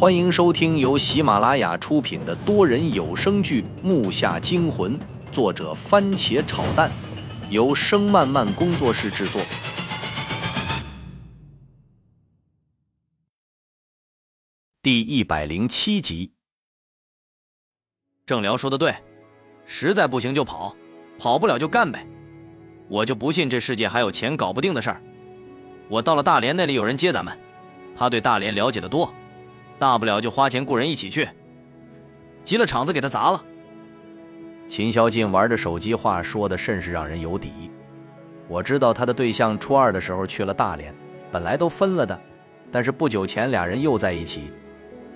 欢迎收听由喜马拉雅出品的多人有声剧《木下惊魂》，作者番茄炒蛋，由声漫漫工作室制作。第一百零七集。郑辽说的对，实在不行就跑，跑不了就干呗。我就不信这世界还有钱搞不定的事儿。我到了大连那里有人接咱们，他对大连了解的多。大不了就花钱雇人一起去，急了场子给他砸了。秦霄进玩着手机，话说的甚是让人有底。我知道他的对象初二的时候去了大连，本来都分了的，但是不久前俩人又在一起。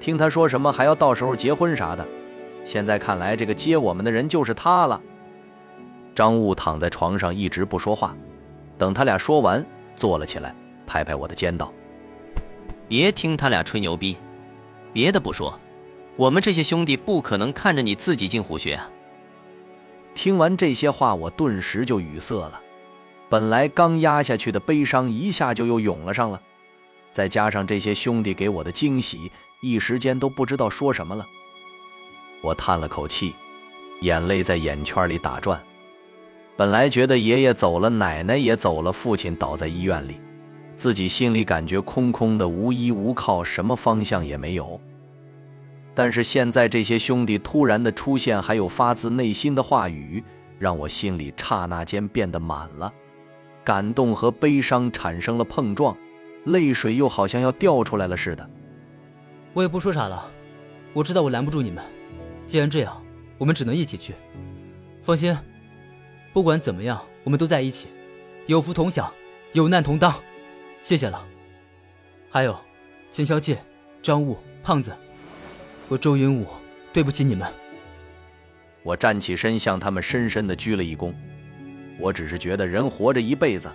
听他说什么还要到时候结婚啥的，现在看来这个接我们的人就是他了。张悟躺在床上一直不说话，等他俩说完，坐了起来，拍拍我的肩道：“别听他俩吹牛逼。”别的不说，我们这些兄弟不可能看着你自己进虎穴啊！听完这些话，我顿时就语塞了。本来刚压下去的悲伤，一下就又涌了上来，再加上这些兄弟给我的惊喜，一时间都不知道说什么了。我叹了口气，眼泪在眼圈里打转。本来觉得爷爷走了，奶奶也走了，父亲倒在医院里。自己心里感觉空空的，无依无靠，什么方向也没有。但是现在这些兄弟突然的出现，还有发自内心的话语，让我心里刹那间变得满了，感动和悲伤产生了碰撞，泪水又好像要掉出来了似的。我也不说啥了，我知道我拦不住你们。既然这样，我们只能一起去。放心，不管怎么样，我们都在一起，有福同享，有难同当。谢谢了，还有，秦霄剑、张悟、胖子，我周云武，对不起你们。我站起身，向他们深深的鞠了一躬。我只是觉得人活着一辈子，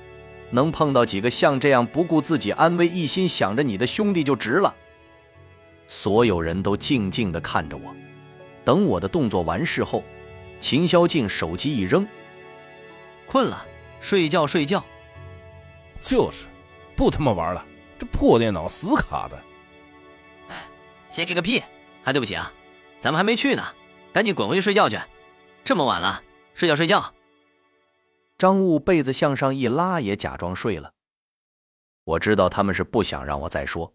能碰到几个像这样不顾自己安危、一心想着你的兄弟就值了。所有人都静静的看着我。等我的动作完事后，秦霄静手机一扔，困了，睡觉睡觉。就是。不他妈玩了，这破电脑死卡的。先给个屁，还对不起啊？咱们还没去呢，赶紧滚回去睡觉去。这么晚了，睡觉睡觉。张悟被子向上一拉，也假装睡了。我知道他们是不想让我再说，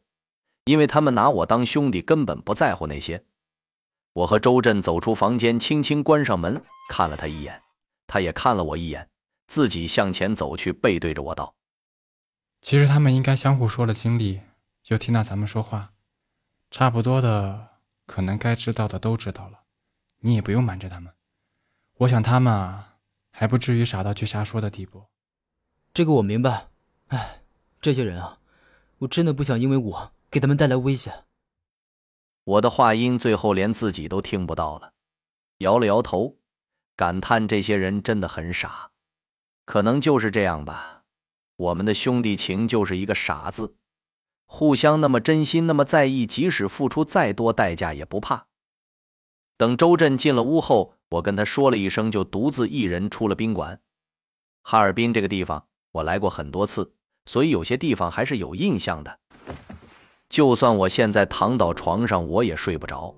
因为他们拿我当兄弟，根本不在乎那些。我和周震走出房间，轻轻关上门，看了他一眼，他也看了我一眼，自己向前走去，背对着我道。其实他们应该相互说了经历，又听到咱们说话，差不多的，可能该知道的都知道了，你也不用瞒着他们。我想他们啊，还不至于傻到去瞎说的地步。这个我明白。哎，这些人啊，我真的不想因为我给他们带来危险。我的话音最后连自己都听不到了，摇了摇头，感叹这些人真的很傻，可能就是这样吧。我们的兄弟情就是一个傻字，互相那么真心，那么在意，即使付出再多代价也不怕。等周震进了屋后，我跟他说了一声，就独自一人出了宾馆。哈尔滨这个地方我来过很多次，所以有些地方还是有印象的。就算我现在躺倒床上，我也睡不着。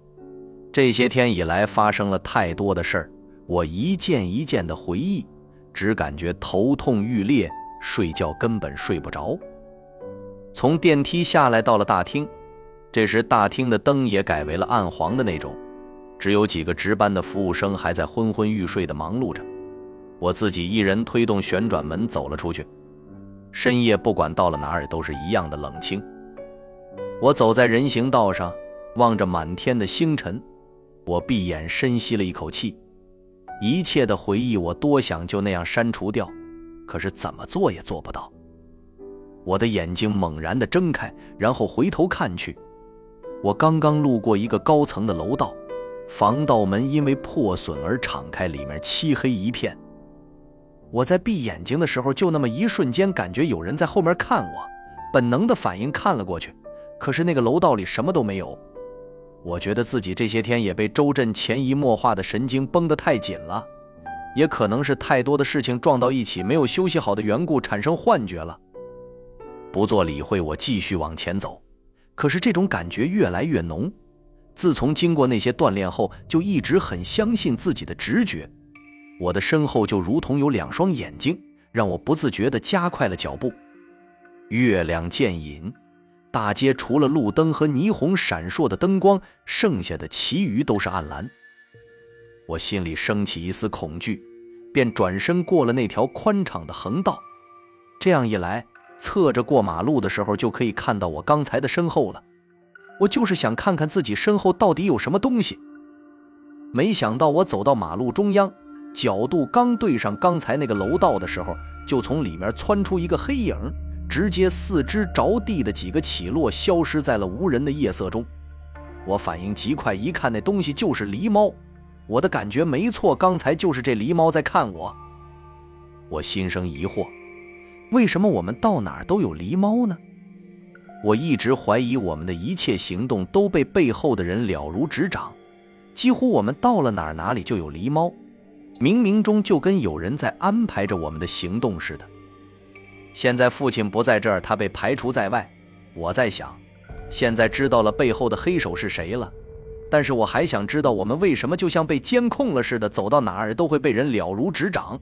这些天以来发生了太多的事儿，我一件一件的回忆，只感觉头痛欲裂。睡觉根本睡不着。从电梯下来到了大厅，这时大厅的灯也改为了暗黄的那种，只有几个值班的服务生还在昏昏欲睡的忙碌着。我自己一人推动旋转门走了出去。深夜不管到了哪儿都是一样的冷清。我走在人行道上，望着满天的星辰，我闭眼深吸了一口气。一切的回忆，我多想就那样删除掉。可是怎么做也做不到。我的眼睛猛然的睁开，然后回头看去，我刚刚路过一个高层的楼道，防盗门因为破损而敞开，里面漆黑一片。我在闭眼睛的时候，就那么一瞬间，感觉有人在后面看我，本能的反应看了过去，可是那个楼道里什么都没有。我觉得自己这些天也被周震潜移默化的神经绷得太紧了。也可能是太多的事情撞到一起，没有休息好的缘故，产生幻觉了。不做理会，我继续往前走。可是这种感觉越来越浓。自从经过那些锻炼后，就一直很相信自己的直觉。我的身后就如同有两双眼睛，让我不自觉地加快了脚步。月亮渐隐，大街除了路灯和霓虹闪烁的灯光，剩下的其余都是暗蓝。我心里升起一丝恐惧，便转身过了那条宽敞的横道。这样一来，侧着过马路的时候就可以看到我刚才的身后了。我就是想看看自己身后到底有什么东西。没想到我走到马路中央，角度刚对上刚才那个楼道的时候，就从里面窜出一个黑影，直接四肢着地的几个起落，消失在了无人的夜色中。我反应极快，一看那东西就是狸猫。我的感觉没错，刚才就是这狸猫在看我。我心生疑惑，为什么我们到哪儿都有狸猫呢？我一直怀疑我们的一切行动都被背后的人了如指掌，几乎我们到了哪儿哪里就有狸猫，冥冥中就跟有人在安排着我们的行动似的。现在父亲不在这儿，他被排除在外。我在想，现在知道了背后的黑手是谁了，但是我还想知道我们为什么就像被监控了似的，走到哪儿都会被人了如指掌。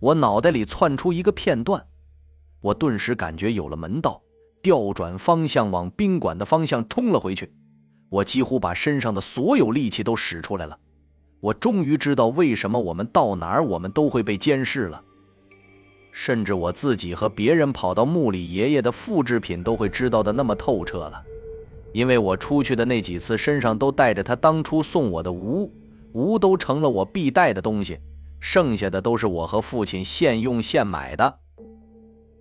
我脑袋里窜出一个片段，我顿时感觉有了门道。调转方向往宾馆的方向冲了回去，我几乎把身上的所有力气都使出来了。我终于知道为什么我们到哪儿我们都会被监视了，甚至我自己和别人跑到墓里爷爷的复制品都会知道的那么透彻了，因为我出去的那几次身上都带着他当初送我的吴，吴都成了我必带的东西，剩下的都是我和父亲现用现买的。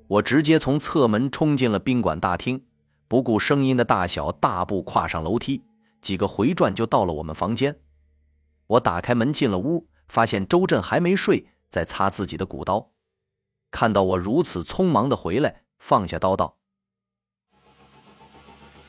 我直接从侧门冲进了宾馆大厅，不顾声音的大小，大步跨上楼梯，几个回转就到了我们房间。我打开门进了屋，发现周震还没睡，在擦自己的骨刀。看到我如此匆忙的回来，放下刀道：“